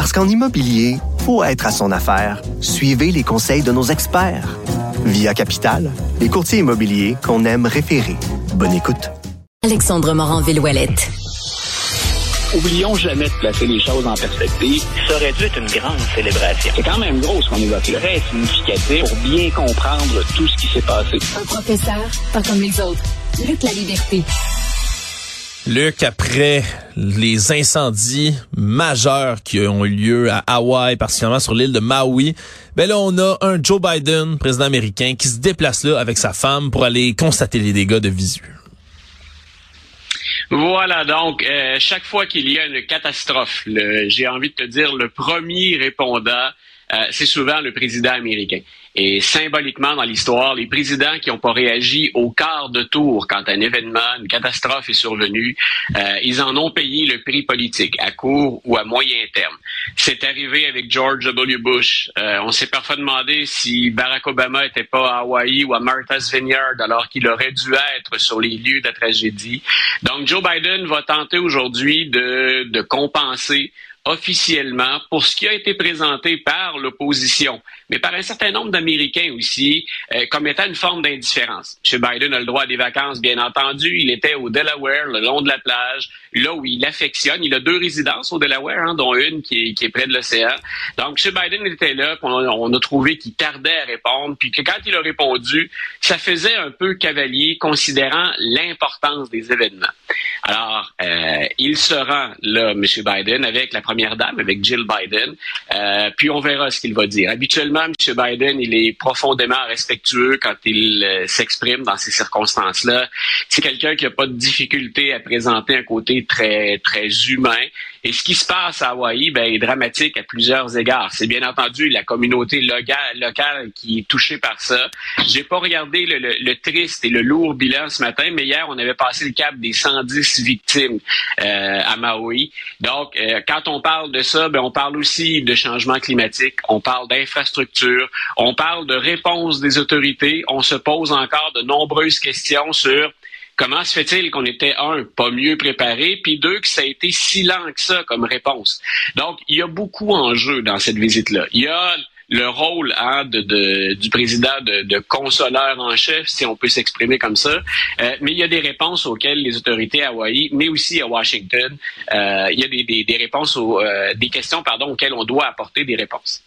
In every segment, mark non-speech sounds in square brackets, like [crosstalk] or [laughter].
Parce qu'en immobilier, faut être à son affaire. Suivez les conseils de nos experts. Via Capital, les courtiers immobiliers qu'on aime référer. Bonne écoute. Alexandre Morand-Villouellette. Oublions jamais de placer les choses en perspective. Ça aurait dû être une grande célébration. C'est quand même gros ce qu'on évoque là. Très significatif pour bien comprendre tout ce qui s'est passé. Un professeur, pas comme les autres. Luc la liberté. Luc, après les incendies majeurs qui ont eu lieu à Hawaï, particulièrement sur l'île de Maui, ben là, on a un Joe Biden, président américain, qui se déplace là avec sa femme pour aller constater les dégâts de visu. Voilà, donc euh, chaque fois qu'il y a une catastrophe, j'ai envie de te dire, le premier répondant, euh, c'est souvent le président américain. Et symboliquement dans l'histoire, les présidents qui n'ont pas réagi au quart de tour quand un événement, une catastrophe est survenue, euh, ils en ont payé le prix politique, à court ou à moyen terme. C'est arrivé avec George W. Bush. Euh, on s'est parfois demandé si Barack Obama n'était pas à Hawaï ou à Martha's Vineyard alors qu'il aurait dû être sur les lieux de la tragédie. Donc Joe Biden va tenter aujourd'hui de, de compenser officiellement pour ce qui a été présenté par l'opposition, mais par un certain nombre d'Américains aussi, euh, comme étant une forme d'indifférence. M. Biden a le droit à des vacances, bien entendu. Il était au Delaware, le long de la plage, là où il affectionne. Il a deux résidences au Delaware, hein, dont une qui est, près de l'océan. Donc, M. Biden était là, on, on, a trouvé qu'il tardait à répondre, puis que quand il a répondu, ça faisait un peu cavalier, considérant l'importance des événements. Alors, euh, il se rend là, M. Biden, avec la première dame, avec Jill Biden, euh, puis on verra ce qu'il va dire. Habituellement, M. Biden, il est profondément respectueux quand il euh, s'exprime dans ces circonstances-là. C'est quelqu'un qui n'a pas de difficulté à présenter un côté très, très humain. Et ce qui se passe à Hawaï ben, est dramatique à plusieurs égards. C'est bien entendu la communauté locale, locale qui est touchée par ça. J'ai pas regardé le, triste et le lourd bilan ce matin, mais hier, on avait passé le cap des 110 victimes euh, à Maui. Donc, euh, quand on parle de ça, ben, on parle aussi de changement climatique, on parle d'infrastructure, on parle de réponse des autorités, on se pose encore de nombreuses questions sur Comment se fait-il qu'on était, un, pas mieux préparé, puis deux, que ça a été si lent que ça comme réponse? Donc, il y a beaucoup en jeu dans cette visite-là. Il y a le rôle hein, de, du président de, consoleur en chef, si on peut s'exprimer comme ça. Euh, mais il y a des réponses auxquelles les autorités à Hawaï, mais aussi à Washington, euh, il y a des, réponses aux, euh, des questions auxquelles on doit apporter des réponses.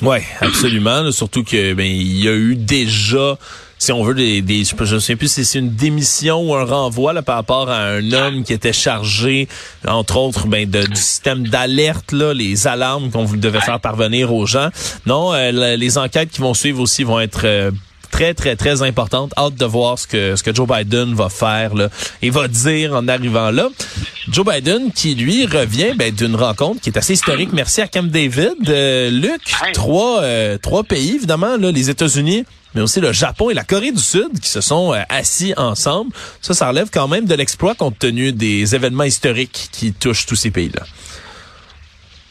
Oui, absolument. surtout que ben il y a eu déjà si on veut, des, des je ne sais plus si c'est une démission ou un renvoi là, par rapport à un homme qui était chargé, entre autres, ben, de, du système d'alerte, là, les alarmes qu'on devait faire parvenir aux gens. Non, euh, les enquêtes qui vont suivre aussi vont être euh, très, très, très importantes. Hâte de voir ce que, ce que Joe Biden va faire là, et va dire en arrivant là. Joe Biden qui, lui, revient ben, d'une rencontre qui est assez historique. Merci à Camp David. Euh, Luc, trois, trois pays, évidemment, là, les États-Unis, mais aussi le Japon et la Corée du Sud qui se sont euh, assis ensemble. Ça, ça relève quand même de l'exploit compte tenu des événements historiques qui touchent tous ces pays-là.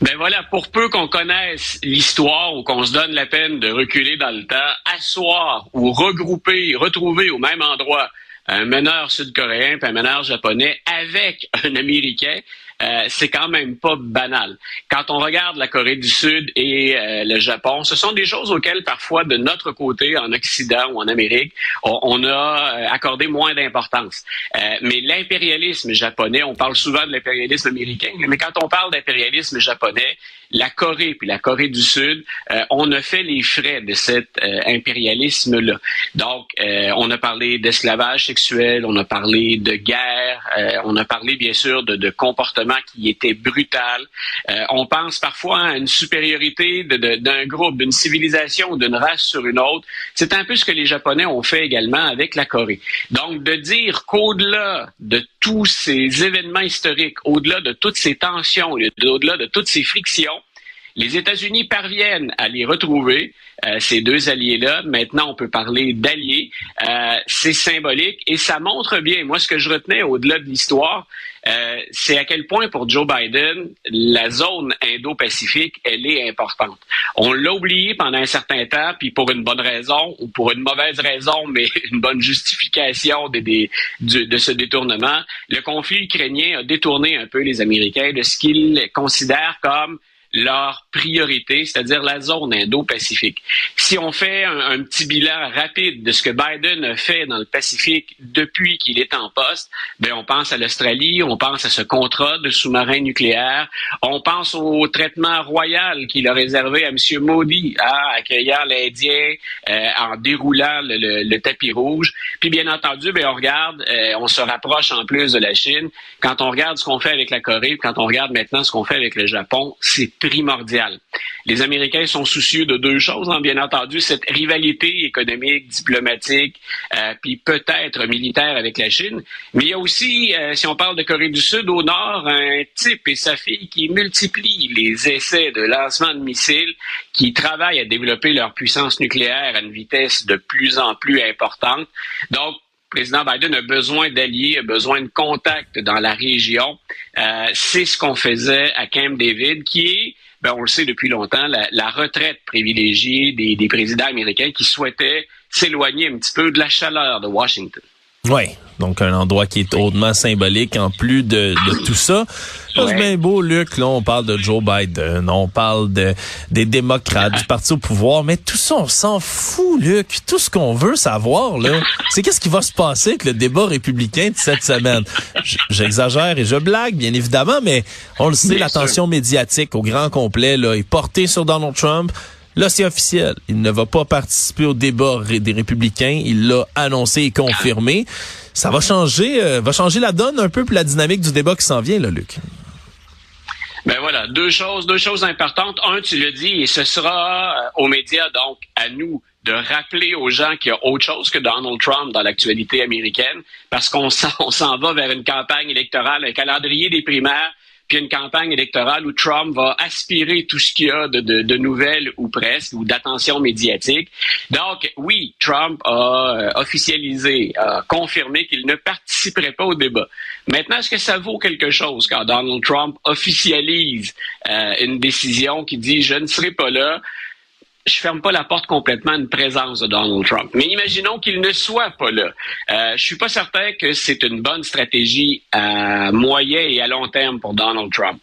Ben voilà, pour peu qu'on connaisse l'histoire ou qu'on se donne la peine de reculer dans le temps, asseoir ou regrouper, retrouver au même endroit un meneur sud-coréen et un meneur japonais avec un Américain, euh, c'est quand même pas banal. Quand on regarde la Corée du Sud et euh, le Japon, ce sont des choses auxquelles parfois de notre côté, en Occident ou en Amérique, on, a euh, accordé moins d'importance. mais l'impérialisme japonais, on parle souvent de l'impérialisme américain, mais quand on parle d'impérialisme japonais, la Corée puis la Corée du Sud, on a fait les frais de cet impérialisme-là. Donc, on a parlé d'esclavage sexuel, on a parlé de guerre, on a parlé bien sûr de, de comportement qui était brutal. Euh, on pense parfois à une supériorité d'un groupe, d'une civilisation d'une race sur une autre. C'est un peu ce que les Japonais ont fait également avec la Corée. Donc, de dire qu'au-delà de tous ces événements historiques, au-delà de toutes ces tensions, au-delà de toutes ces frictions, Les États-Unis parviennent à les retrouver, euh, ces deux alliés-là. Maintenant, on peut parler d'alliés. Euh, c'est symbolique et ça montre bien. Moi, ce que je retenais au-delà de l'histoire, euh, c'est à quel point pour Joe Biden, la zone Indo-Pacifique, elle est importante. On l'a oublié pendant un certain temps, puis pour une bonne raison ou pour une mauvaise raison, mais [laughs] une bonne justification de, de ce détournement. Le conflit ukrainien a détourné un peu les Américains de ce qu'ils considèrent comme leur priorité, c'est-à-dire la zone Indo-Pacifique. Si on fait un, petit bilan rapide de ce que Biden a fait dans le Pacifique depuis qu'il est en poste, ben on pense à l'Australie, on pense à ce contrat de sous-marin nucléaire, on pense au traitement royal qu'il a réservé à M. Modi, à accueillir l'Indien euh, en déroulant le, tapis rouge. Puis bien entendu, ben on regarde, euh, on se rapproche en plus de la Chine. Quand on regarde ce qu'on fait avec la Corée, quand on regarde maintenant ce qu'on fait avec le Japon, c'est primordial. Les Américains sont soucieux de deux choses, hein, bien entendu, cette rivalité économique, diplomatique, euh, puis peut-être militaire avec la Chine. Mais il y a aussi, euh, si on parle de Corée du Sud, au nord, un type et sa fille qui multiplient les essais de lancement de missiles, qui travaillent à développer leur puissance nucléaire à une vitesse de plus en plus importante. Donc, président Biden a besoin d'alliés, a besoin de contacts dans la région. Euh, c'est ce qu'on faisait à Camp David, qui est, ben, on le sait depuis longtemps, la, retraite privilégiée des, des présidents américains qui souhaitaient s'éloigner un petit peu de la chaleur de Washington. Oui, donc un endroit qui est hautement symbolique en plus de, tout ça. C'est bien beau, Luc. Là, on parle de Joe Biden, on parle de des démocrates, du parti au pouvoir, mais tout ça, on s'en fout, Luc. Tout ce qu'on veut savoir, là, c'est qu'est-ce qui va se passer avec le débat républicain de cette semaine? J'exagère et je blague, bien évidemment, mais on le sait, l'attention médiatique au grand complet là, est portée sur Donald Trump. Là, c'est officiel. Il ne va pas participer au débat des républicains. Il l'a annoncé et confirmé. Ça va changer, euh, va changer la donne un peu pour la dynamique du débat qui s'en vient, là, Luc. Ben voilà, deux choses, deux choses importantes. Un, tu le dis, et ce sera euh, aux médias, donc à nous, de rappeler aux gens qu'il y a autre chose que Donald Trump dans l'actualité américaine, parce qu'on [laughs] s'en va vers une campagne électorale, un calendrier des primaires puis une campagne électorale où Trump va aspirer tout ce qu'il y a de, de, nouvelles ou presque, ou d'attention médiatique. Donc, oui, Trump a euh, officialisé, a confirmé qu'il ne participerait pas au débat. Maintenant, est-ce que ça vaut quelque chose quand Donald Trump officialise euh, une décision qui dit je ne serai pas là? Je ferme pas la porte complètement à une présence de Donald Trump. Mais imaginons qu'il ne soit pas là. Euh, je suis pas certain que c'est une bonne stratégie à moyen et à long terme pour Donald Trump.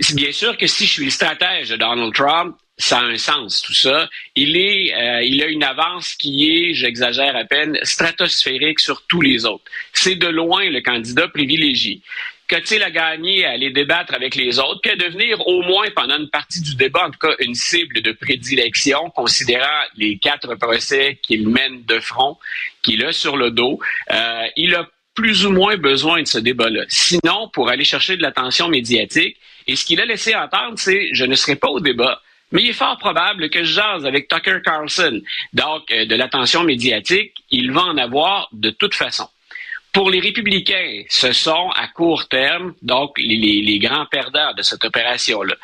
C'est bien sûr que si je suis le stratège de Donald Trump, ça a un sens, tout ça. Il est, euh, il a une avance qui est, j'exagère à peine, stratosphérique sur tous les autres. C'est de loin le candidat privilégié qu'a-t-il à gagner à aller débattre avec les autres, puis devenir au moins pendant une partie du débat, en tout cas, une cible de prédilection, considérant les quatre procès qu'il mène de front, qu'il a sur le dos. Euh, il a plus ou moins besoin de ce débat-là. Sinon, pour aller chercher de l'attention médiatique, et ce qu'il a laissé entendre, c'est je ne serai pas au débat. Mais il est fort probable que je jase avec Tucker Carlson. Donc, euh, de l'attention médiatique, il va en avoir de toute façon. Pour les républicains, ce sont à court terme, donc les, grands perdants de cette opération-là.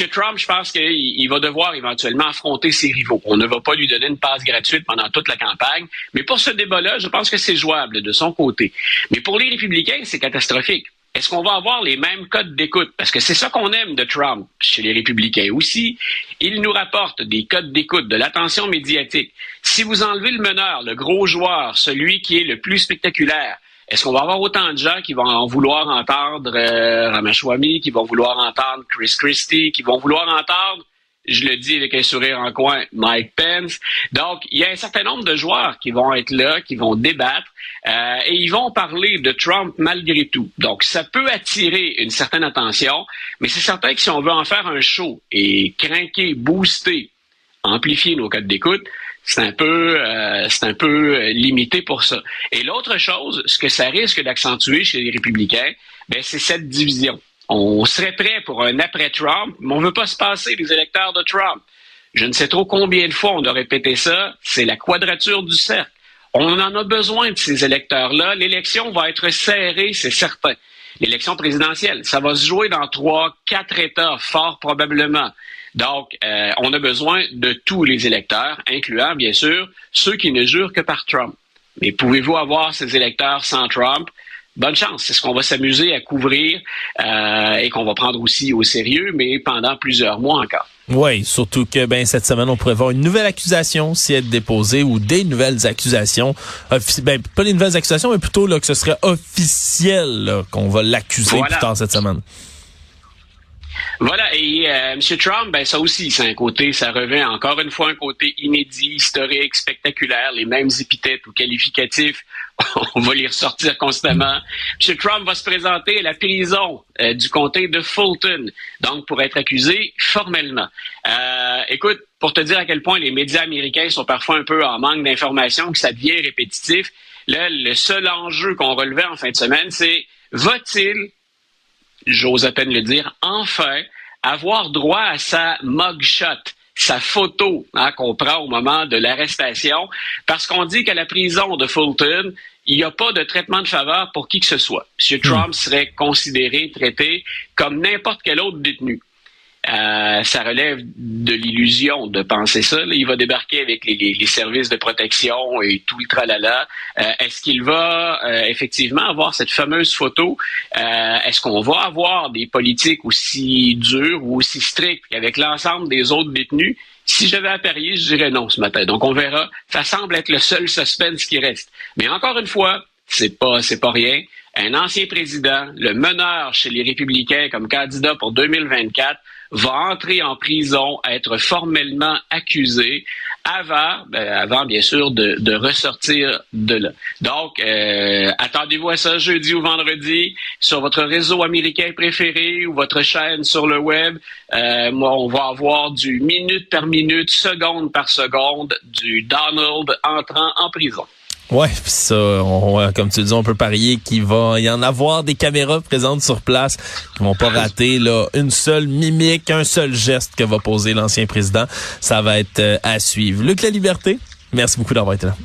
M. Trump, je pense qu'il va devoir éventuellement affronter ses rivaux. On ne va pas lui donner une passe gratuite pendant toute la campagne, mais pour ce débat-là, je pense que c'est jouable de son côté. Mais pour les républicains, c'est catastrophique. Est-ce qu'on va avoir les mêmes codes d'écoute? Parce que c'est ça qu'on aime de Trump chez les républicains aussi. Il nous rapporte des codes d'écoute, de l'attention médiatique. Si vous enlevez le meneur, le gros joueur, celui qui est le plus spectaculaire, est-ce qu'on va avoir autant de gens qui vont en vouloir entendre euh, Ramachwami, qui vont vouloir entendre Chris Christie, qui vont vouloir entendre, je le dis avec un sourire en coin, Mike Pence? Donc, il y a un certain nombre de joueurs qui vont être là, qui vont débattre, euh, et ils vont parler de Trump malgré tout. Donc, ça peut attirer une certaine attention, mais c'est certain que si on veut en faire un show et craquer, booster, amplifier nos codes d'écoute, c'est un peu euh, euh, limité pour ça. Et l'autre chose, ce que ça risque d'accentuer chez les républicains, ben c'est cette division. On serait prêt pour un après Trump, mais on veut pas se passer des électeurs de Trump. Je ne sais trop combien de fois on a répété ça, c'est la quadrature du cercle. On en a besoin de ces électeurs-là. L'élection va être serrée, c'est certain. l'élection présidentielle. Ça va se jouer dans trois, quatre États, fort probablement. Donc, euh, on a besoin de tous les électeurs, incluant, bien sûr, ceux qui ne jurent que par Trump. Mais pouvez-vous avoir ces électeurs sans Trump? Bonne chance. C'est ce qu'on va s'amuser à couvrir euh, et qu'on va prendre aussi au sérieux, mais pendant plusieurs mois encore. Oui, surtout que ben cette semaine on pourrait voir une nouvelle accusation si elle est déposée ou des nouvelles accusations. Ben pas des nouvelles accusations, mais plutôt là que ce serait officiel qu'on va l'accuser plus tard cette semaine. Voilà, et euh, M. Trump, ben ça aussi, c'est un côté, ça revient encore une fois un côté inédit, historique, spectaculaire, les mêmes épithètes ou qualificatifs, [laughs] on va les ressortir constamment. M. Trump va se présenter à la prison euh, du comté de Fulton, donc pour être accusé formellement. Euh, écoute, pour te dire à quel point les médias américains sont parfois un peu en manque d'informations, que ça devient répétitif, là, le seul enjeu qu'on relevait en fin de semaine, c'est va-t-il j'ose à peine le dire, enfin avoir droit à sa mugshot, sa photo hein, qu'on prend au moment de l'arrestation, parce qu'on dit qu'à la prison de Fulton, il n'y a pas de traitement de faveur pour qui que ce soit. M. Hmm. Trump serait considéré, traité comme n'importe quel autre détenu. Euh, ça relève de l'illusion de penser ça. il va débarquer avec les, services de protection et tout le tralala. Euh, est-ce qu'il va euh, effectivement avoir cette fameuse photo? Est-ce qu'on va avoir des politiques aussi dures ou aussi strictes qu'avec l'ensemble des autres détenus? Si j'avais à parier, je dirais non ce matin. Donc on verra. Ça semble être le seul suspense qui reste. Mais encore une fois, c'est pas c'est pas rien. Un ancien président, le meneur chez les républicains comme candidat pour 2024, va entrer en prison, être formellement accusé avant, ben, avant bien sûr de, ressortir de là. Donc, euh, attendez-vous à ça jeudi ou vendredi sur votre réseau américain préféré ou votre chaîne sur le web. Euh, on va avoir du minute par minute, seconde par seconde, du Donald entrant en prison. Ouais, pis ça, on, comme tu dis, on peut parier qu'il va y en avoir des caméras présentes sur place qui vont pas rater là une seule mimique, un seul geste que va poser l'ancien président. Ça va être euh, à suivre. Luc La Liberté, merci beaucoup d'avoir été là.